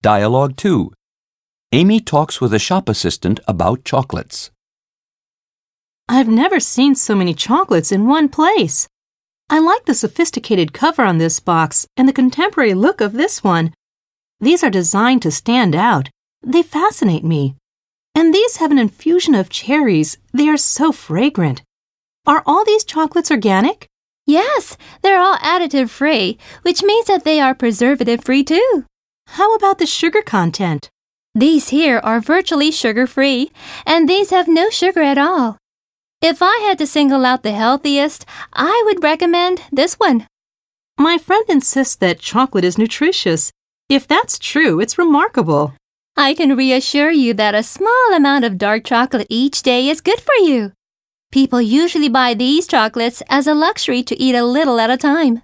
Dialogue 2. Amy talks with a shop assistant about chocolates. I've never seen so many chocolates in one place. I like the sophisticated cover on this box and the contemporary look of this one. These are designed to stand out. They fascinate me. And these have an infusion of cherries. They are so fragrant. Are all these chocolates organic? Yes, they're all additive free, which means that they are preservative free too. How about the sugar content? These here are virtually sugar free, and these have no sugar at all. If I had to single out the healthiest, I would recommend this one. My friend insists that chocolate is nutritious. If that's true, it's remarkable. I can reassure you that a small amount of dark chocolate each day is good for you. People usually buy these chocolates as a luxury to eat a little at a time.